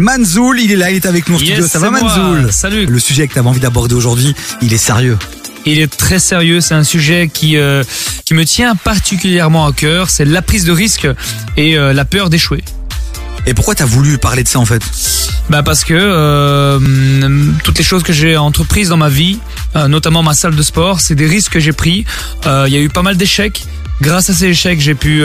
Manzoul, il est là, il est avec nous en Yes, studio. Ça va c'est moi. Manzoul Salut. Le sujet que tu avais envie d'aborder aujourd'hui, il est sérieux. Il est très sérieux, c'est un sujet qui euh, qui me tient particulièrement à cœur, c'est la prise de risque et euh, la peur d'échouer. Et pourquoi t'as voulu parler de ça en fait? Bah parce que euh, toutes les choses que j'ai entreprises dans ma vie, notamment ma salle de sport, c'est des risques que j'ai pris. Il y a eu pas mal d'échecs. Grâce à ces échecs, j'ai pu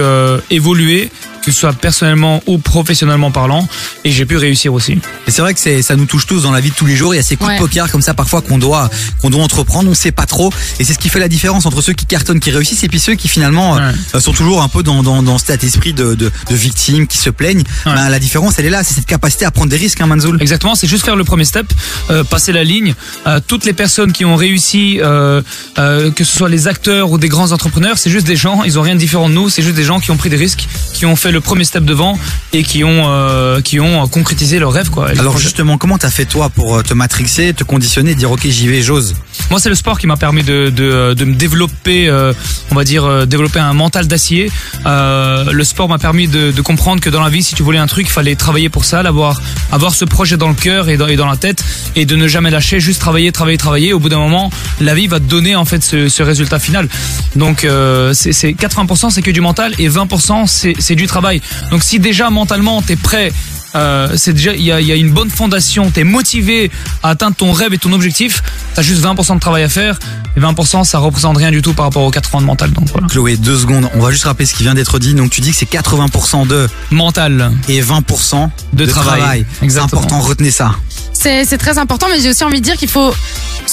évoluer, que ce soit personnellement ou professionnellement parlant, et j'ai pu réussir aussi. Et c'est vrai que c'est, ça nous touche tous dans la vie de tous les jours. Il y a ces coups Ouais. de poker comme ça parfois qu'on doit, qu'on doit entreprendre. On sait pas trop. Et c'est ce qui fait la différence entre ceux qui cartonnent, qui réussissent, et puis ceux qui finalement euh, sont toujours un peu dans, dans, dans cet esprit de, de, de victime, qui se plaignent. Ouais. Ben, la différence, elle est là. C'est cette capacité à prendre des risques, hein, Manzoul. Exactement, c'est juste faire le premier step, euh, passer la ligne. Euh, toutes les personnes qui ont réussi, euh, euh, que ce soit les acteurs ou des grands entrepreneurs, c'est juste des gens, ils ont rien de différent de nous, c'est juste des gens qui ont pris des risques, qui ont fait le premier step devant et qui ont euh, qui ont concrétisé leurs rêves quoi. Alors justement, comment t'as fait toi pour euh, te matrixer, te conditionner, dire ok j'y vais, j'ose? Moi, c'est le sport qui m'a permis de, de, de me développer, euh, on va dire, euh, développer un mental d'acier. Euh, le sport m'a permis de, de comprendre que dans la vie, si tu voulais un truc, il fallait travailler pour ça, l'avoir, avoir ce projet dans le cœur et dans, et dans la tête, et de ne jamais lâcher, juste travailler, travailler, travailler. Au bout d'un moment, la vie va te donner en fait ce, ce résultat final. Donc, euh, c'est c'est 80% c'est que du mental et 20% c'est c'est du travail. Donc, si déjà mentalement t'es prêt euh, c'est déjà il y a, il y a une bonne fondation, t'es motivé à atteindre ton rêve et ton objectif, t'as juste 20% de travail à faire et 20% ça représente rien du tout par rapport aux 80 de mental donc voilà. Chloé, deux secondes. On va juste rappeler ce qui vient d'être dit. Donc tu dis que c'est 80% de Mental. et 20% De travail. C'est Exactement. important, retenez ça. C'est très important, mais j'ai aussi envie de dire qu'il faut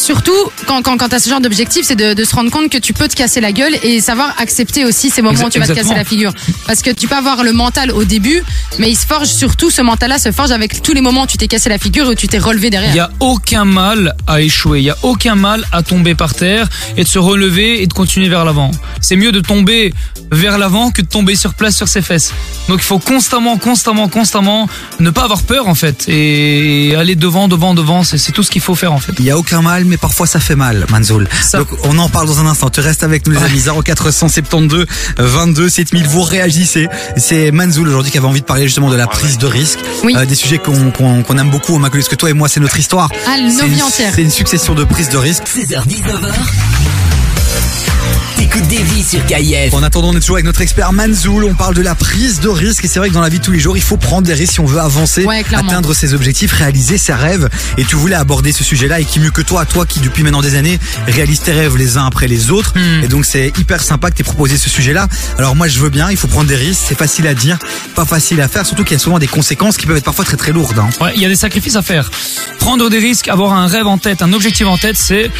surtout quand quand quand t'as ce genre d'objectif, c'est de, de se rendre compte que tu peux te casser la gueule et savoir accepter aussi ces moments où tu vas te casser la figure. Parce que tu peux avoir le mental au début, mais il se forge surtout ce mental-là se forge avec tous les moments où tu t'es cassé la figure et où tu t'es relevé Il derrière. y a aucun mal à échouer, il y a aucun mal à tomber par terre et de se relever et de continuer vers l'avant. C'est mieux de tomber vers l'avant que de tomber sur place sur ses fesses. Donc il faut constamment, constamment, constamment ne pas avoir peur en fait et aller devant, devant, devant. C'est tout ce qu'il faut faire en fait. Il y a aucun mal, mais parfois ça fait mal, Manzoul. Ça- Donc on en parle dans un instant. Tu restes avec nous les amis. 0472 22 7000. Vous réagissez. C'est Manzoul aujourd'hui qui avait envie de parler justement de la prise de risque. Oui. Euh, des sujets qu'on qu'on qu'on aime beaucoup au Maculus que toi et moi, c'est notre histoire. Ah, nos C'est vies une- entières. C'est une succession de prises de risque. 16h-19h. Sur KIF. En attendant, on est toujours avec notre expert Manzoul. On parle de la prise de risque. Et c'est vrai que dans la vie de tous les jours, il faut prendre des risques si on veut avancer, Ouais, atteindre ses objectifs, réaliser ses rêves. Et tu voulais aborder ce sujet-là. Et qui mieux que toi, toi qui depuis maintenant des années réalise tes rêves les uns après les autres. Hmm. Et donc c'est hyper sympa que t'aies proposé ce sujet-là. Alors moi, je veux bien. Il faut prendre des risques. C'est facile à dire, pas facile à faire. Surtout qu'il y a souvent des conséquences qui peuvent être parfois très très lourdes. hein. Ouais, il y a des sacrifices à faire. Prendre des risques, avoir un rêve en tête, un objectif en tête, c'est,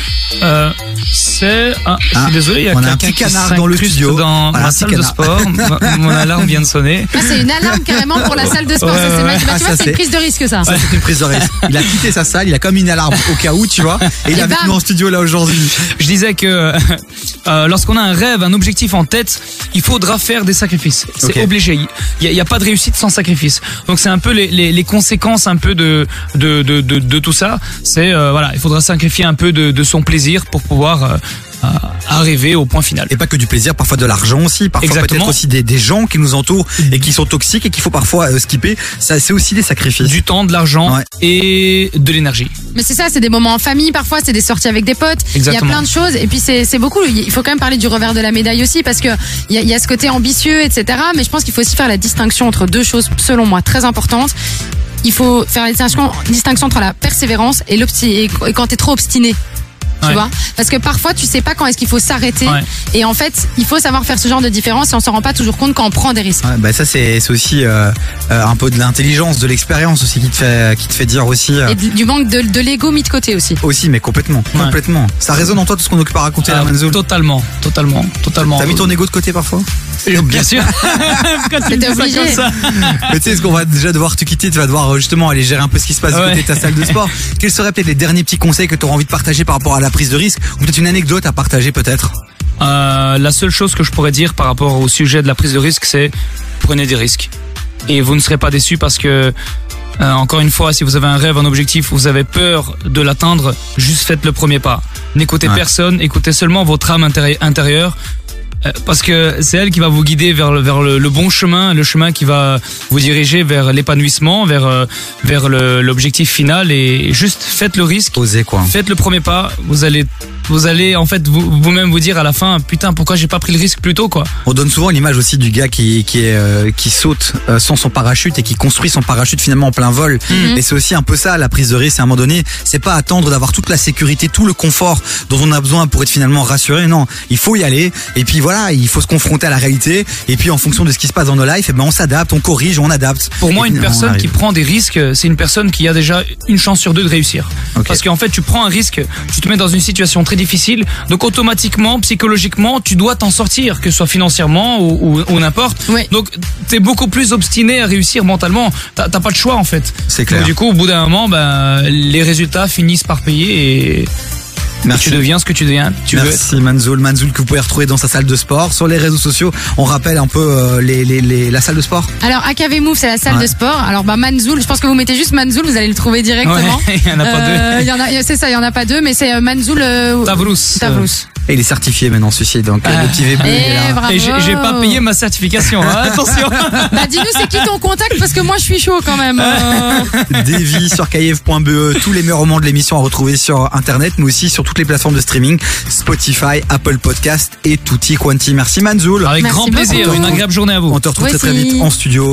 euh, c'est, ah, je suis Ah, désolé, il y a a un quelqu'un petit qui canard dans le studio. dans Voilà, un ma petit salle de sport. Mon alarme vient de sonner. Ah, c'est une alarme carrément pour la salle de sport. Ouais, ça, c'est ouais. Bah, Ah, tu vois, une prise de risque, ça. Ça, c'est une prise de risque. Il a quitté sa salle, il a comme une alarme au cas où, tu vois. Et il est avec nous en studio là aujourd'hui. Je disais que euh, lorsqu'on a un rêve, un objectif en tête, il faudra faire des sacrifices. C'est obligé. Il n'y a, pas de réussite sans sacrifice. Donc c'est un peu les, les, les conséquences un peu de de, de, de, de tout ça. C'est euh, voilà, il faudra sacrifier un peu de, de son plaisir pour pouvoir euh, euh, arriver au point final. Et pas que du plaisir, parfois de l'argent aussi, parfois Exactement. peut-être aussi des, des gens qui nous entourent et qui sont toxiques et qu'il faut parfois euh, skipper. Ça, c'est aussi des sacrifices. Du temps, de l'argent Ouais. et de l'énergie. Mais c'est ça, c'est des moments en famille parfois, c'est des sorties avec des potes. Il y a plein de choses. Et puis c'est c'est beaucoup. Il faut quand même parler du revers de la médaille aussi parce que il y a, il y a ce côté ambitieux, etc. Mais je pense qu'il faut aussi faire la distinction entre deux choses, selon moi, très importantes. Il faut faire la distinction, distinction entre la persévérance et, et, quand t'es trop obstiné. Tu Ouais. vois? Parce que parfois, tu sais pas quand est-ce qu'il faut s'arrêter. Ouais. Et en fait, il faut savoir faire ce genre de différence et on s'en rend pas toujours compte quand on prend des risques. Ouais, bah ça c'est aussi euh, euh, un peu de l'intelligence, de l'expérience aussi qui te fait qui te fait dire aussi euh, Et du manque de, de l'ego mis de côté aussi. aussi mais complètement Ouais. complètement. Ça résonne en toi tout ce qu'on occupe à raconter Ah, là Manzoul. totalement, totalement, totalement. T'as mis ton ego de côté parfois? Bien sûr. Ça obligé. comme ça Mais tu sais, ce qu'on va déjà devoir te quitter, tu vas devoir euh, justement aller gérer un peu ce qui se passe Ouais. côté de ta salle de sport. Quels seraient peut-être les derniers petits conseils que tu auras envie de partager par rapport à la prise de risque? Ou peut-être une anecdote à partager peut-être? Euh, la seule chose que je pourrais dire par rapport au sujet de la prise de risque, c'est prenez des risques. Et vous ne serez pas déçus parce que, euh, encore une fois, si vous avez un rêve, un objectif, vous avez peur de l'atteindre, juste faites le premier pas. N'écoutez Ouais. personne, écoutez seulement votre âme intérie- intérieure. Euh, Parce que c'est elle qui va vous guider vers le, vers le, le bon chemin, le chemin qui va vous diriger vers l'épanouissement, vers, euh, vers l'objectif final. Et juste faites le risque, Oser quoi. faites le premier pas. Vous allez, vous allez en fait vous- vous-même vous dire à la fin, putain, pourquoi j'ai pas pris le risque plus tôt, quoi. On donne souvent l'image aussi du gars qui qui est euh, qui saute euh, sans son parachute et qui construit son parachute finalement en plein vol. Mhm. Et c'est aussi un peu ça la prise de risque. À un moment donné, c'est pas attendre d'avoir toute la sécurité, tout le confort dont on a besoin pour être finalement rassuré. Non, il faut y aller. Et puis voilà, il faut se confronter à la réalité. Et puis en fonction de ce qui se passe dans nos lives, eh ben on s'adapte, on corrige, on adapte. Pour moi, Et une personne qui prend des risques, c'est une personne qui a déjà une chance sur deux de réussir. Ok. Parce qu'en fait, tu prends un risque, tu te mets dans une situation très difficile, donc automatiquement, psychologiquement, tu dois t'en sortir, que ce soit financièrement ou, ou- ou n'importe. Oui. Donc, t'es beaucoup plus obstiné à réussir mentalement. T'as t'as pas de choix en fait. C'est clair. Donc, du coup, au bout d'un moment, ben, les résultats finissent par payer et Merci. tu deviens ce que tu deviens. Tu veux être. Merci Manzoul, Manzoul que vous pouvez retrouver dans sa salle de sport sur les réseaux sociaux. On rappelle un peu euh, les, les, les- la salle de sport. Alors AKV Move, c'est la salle Ouais. de sport. Alors bah Manzoul, je pense que vous mettez juste Manzoul, vous allez le trouver directement. Ouais, il y en a pas Euh, deux. il y en a, c'est ça, il y en a pas deux, mais c'est euh, Manzoul. Euh, Tavrous. Tavrous. Et il est certifié maintenant celui-ci, donc euh, le petit est Eh, là. bravo. Et j'ai pas payé ma certification, hein, attention. Bah dis-nous c'est qui ton contact parce que moi je suis chaud quand même. Euh, Davy sur kayev.be, tous les meilleurs moments de l'émission à retrouver sur internet, mais aussi sur toutes les plateformes de streaming, Spotify, Apple Podcast et Tutti Quanti. Merci Manzoul. Avec Merci grand plaisir, beaucoup. une agréable journée à vous. On te retrouve très très vite en studio.